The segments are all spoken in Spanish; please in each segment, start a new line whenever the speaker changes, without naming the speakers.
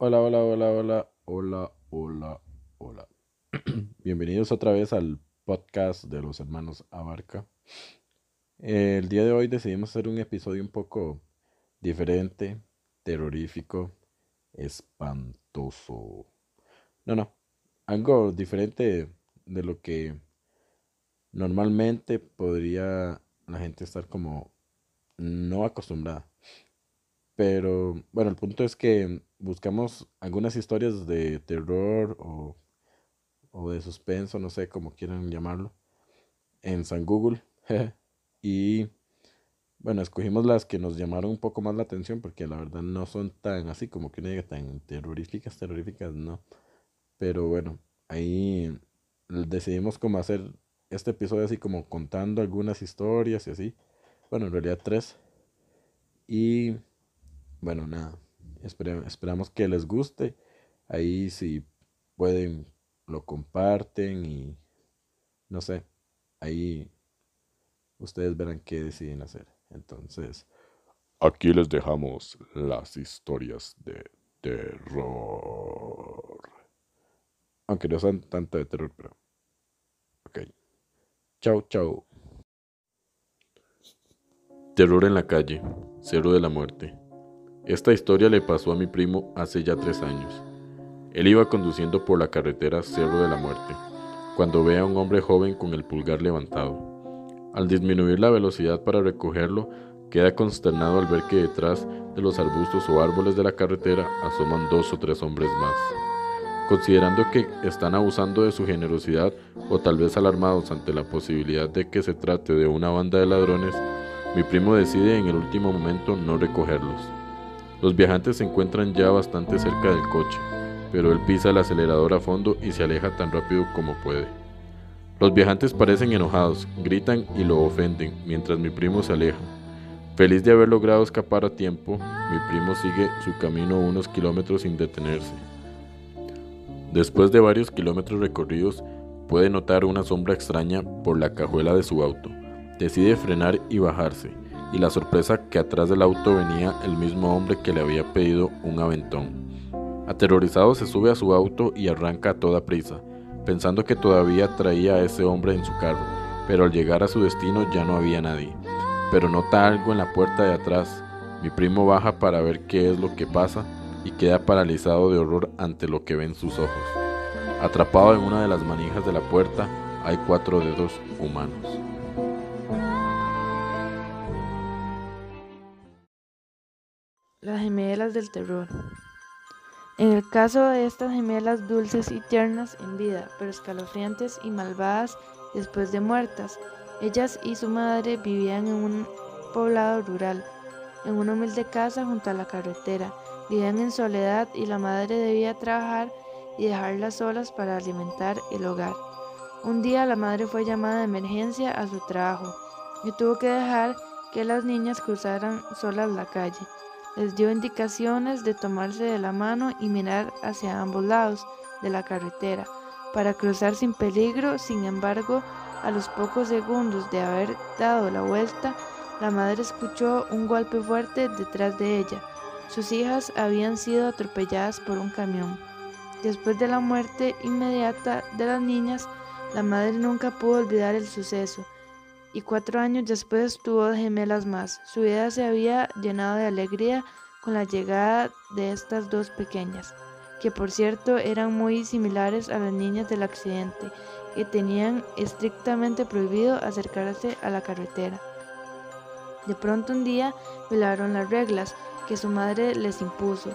Hola, hola, hola, hola, hola, hola, hola. Bienvenidos otra vez al podcast de los hermanos Abarca. El día de hoy decidimos hacer un episodio un poco diferente, terrorífico, espantoso. No, no, algo diferente de lo que normalmente podría la gente estar como no acostumbrada. Pero bueno, el punto es que buscamos algunas historias de terror o, de suspenso, no sé cómo quieran llamarlo, en San Google. y bueno, escogimos las que nos llamaron un poco más la atención porque la verdad no son tan así como que uno diga tan terroríficas, terroríficas, no. Pero bueno, ahí decidimos como hacer este episodio así como contando algunas historias y así. Bueno, en realidad tres. Y bueno, nada. esperamos que les guste. Ahí si pueden lo comparten y no sé. Ahí ustedes verán qué deciden hacer. Entonces, aquí les dejamos las historias de terror. Aunque no son tanto de terror, pero... Ok. Chau, chau. Terror en la calle, Cero de la muerte. Esta historia le pasó a mi primo hace ya tres años. Él iba conduciendo por la carretera Cerro de la Muerte, cuando ve a un hombre joven con el pulgar levantado. Al disminuir la velocidad para recogerlo, queda consternado al ver que detrás de los arbustos o árboles de la carretera asoman dos o tres hombres más. Considerando que están abusando de su generosidad o tal vez alarmados ante la posibilidad de que se trate de una banda de ladrones, mi primo decide en el último momento no recogerlos. Los viajantes se encuentran ya bastante cerca del coche, pero él pisa el acelerador a fondo y se aleja tan rápido como puede. Los viajantes parecen enojados, gritan y lo ofenden, mientras mi primo se aleja. Feliz de haber logrado escapar a tiempo, mi primo sigue su camino unos kilómetros sin detenerse. Después de varios kilómetros recorridos, puede notar una sombra extraña por la cajuela de su auto. Decide frenar y bajarse, y la sorpresa que atrás del auto venía el mismo hombre que le había pedido un aventón. Aterrorizado se sube a su auto y arranca a toda prisa, pensando que todavía traía a ese hombre en su carro, pero al llegar a su destino ya no había nadie. Pero nota algo en la puerta de atrás. Mi primo baja para ver qué es lo que pasa y queda paralizado de horror ante lo que ven sus ojos. Atrapado en una de las manijas de la puerta hay cuatro dedos humanos.
Las gemelas del terror. En el caso de estas gemelas dulces y tiernas en vida, pero escalofriantes y malvadas después de muertas, ellas y su madre vivían en un poblado rural, en una humilde casa junto a la carretera. Vivían en soledad y la madre debía trabajar y dejarlas solas para alimentar el hogar. Un día la madre fue llamada de emergencia a su trabajo y tuvo que dejar que las niñas cruzaran solas la calle les dio indicaciones de tomarse de la mano y mirar hacia ambos lados de la carretera para cruzar sin peligro. Sin embargo, a los pocos segundos de haber dado la vuelta, la madre escuchó un golpe fuerte detrás de ella. Sus hijas habían sido atropelladas por un camión. Después de la muerte inmediata de las niñas, la madre nunca pudo olvidar el suceso y cuatro años después tuvo gemelas más. Su vida se había llenado de alegría con la llegada de estas dos pequeñas, que por cierto eran muy similares a las niñas del accidente, que tenían estrictamente prohibido acercarse a la carretera. De pronto un día violaron las reglas que su madre les impuso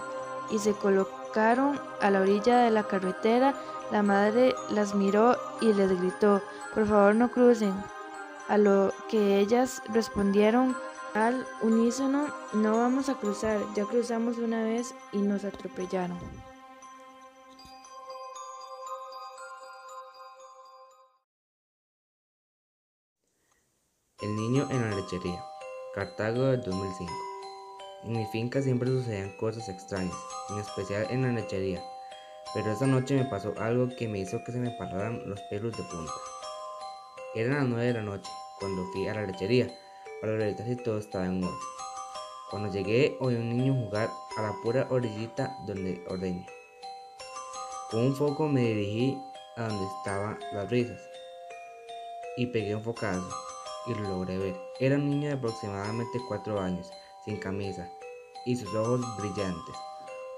y se colocaron a la orilla de la carretera. La madre las miró y les gritó, por favor no crucen, a lo que ellas respondieron al unísono, no vamos a cruzar, ya cruzamos una vez y nos atropellaron.
El niño en la lechería, Cartago del 2005. En mi finca siempre sucedían cosas extrañas, en especial en la lechería, pero esa noche me pasó algo que me hizo que se me pararan los pelos de punta. Eran las 9 de la noche cuando fui a la lechería para ver si todo estaba en orden. Cuando llegué, oí un niño jugar a la pura orillita donde ordeñé. Con un foco me dirigí a donde estaban las risas y pegué un focazo y lo logré ver. Era un niño de aproximadamente 4 años, sin camisa y sus ojos brillantes.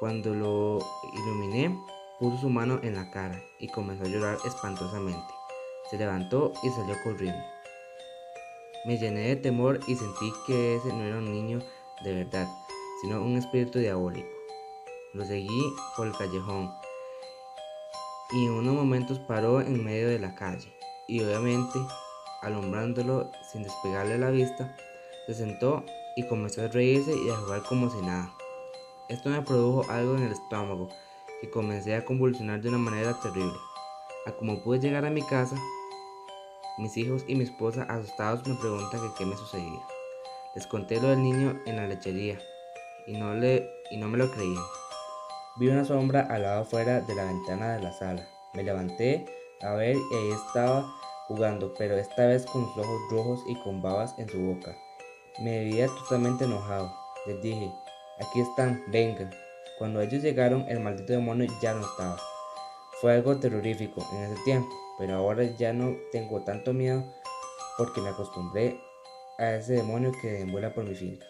Cuando lo iluminé, puso su mano en la cara y comenzó a llorar espantosamente. Se levantó y salió corriendo. Me llené de temor y sentí que ese no era un niño de verdad, sino un espíritu diabólico. Lo seguí por el callejón y en unos momentos paró en medio de la calle y obviamente, alumbrándolo sin despegarle la vista, se sentó y comenzó a reírse y a jugar como si nada. Esto me produjo algo en el estómago y comencé a convulsionar de una manera terrible. Como pude llegar a mi casa, mis hijos y mi esposa asustados me preguntan qué me sucedía. Les conté lo del niño en la lechería y no, le, y no me lo creían. Vi una sombra al lado afuera de la ventana de la sala. Me levanté a ver y ahí estaba jugando, pero esta vez con sus ojos rojos y con babas en su boca. Me veía totalmente enojado. Les dije, aquí están, vengan. Cuando ellos llegaron, el maldito demonio ya no estaba. Fue algo terrorífico en ese tiempo, pero ahora ya no tengo tanto miedo porque me acostumbré a ese demonio que deambula por mi finca.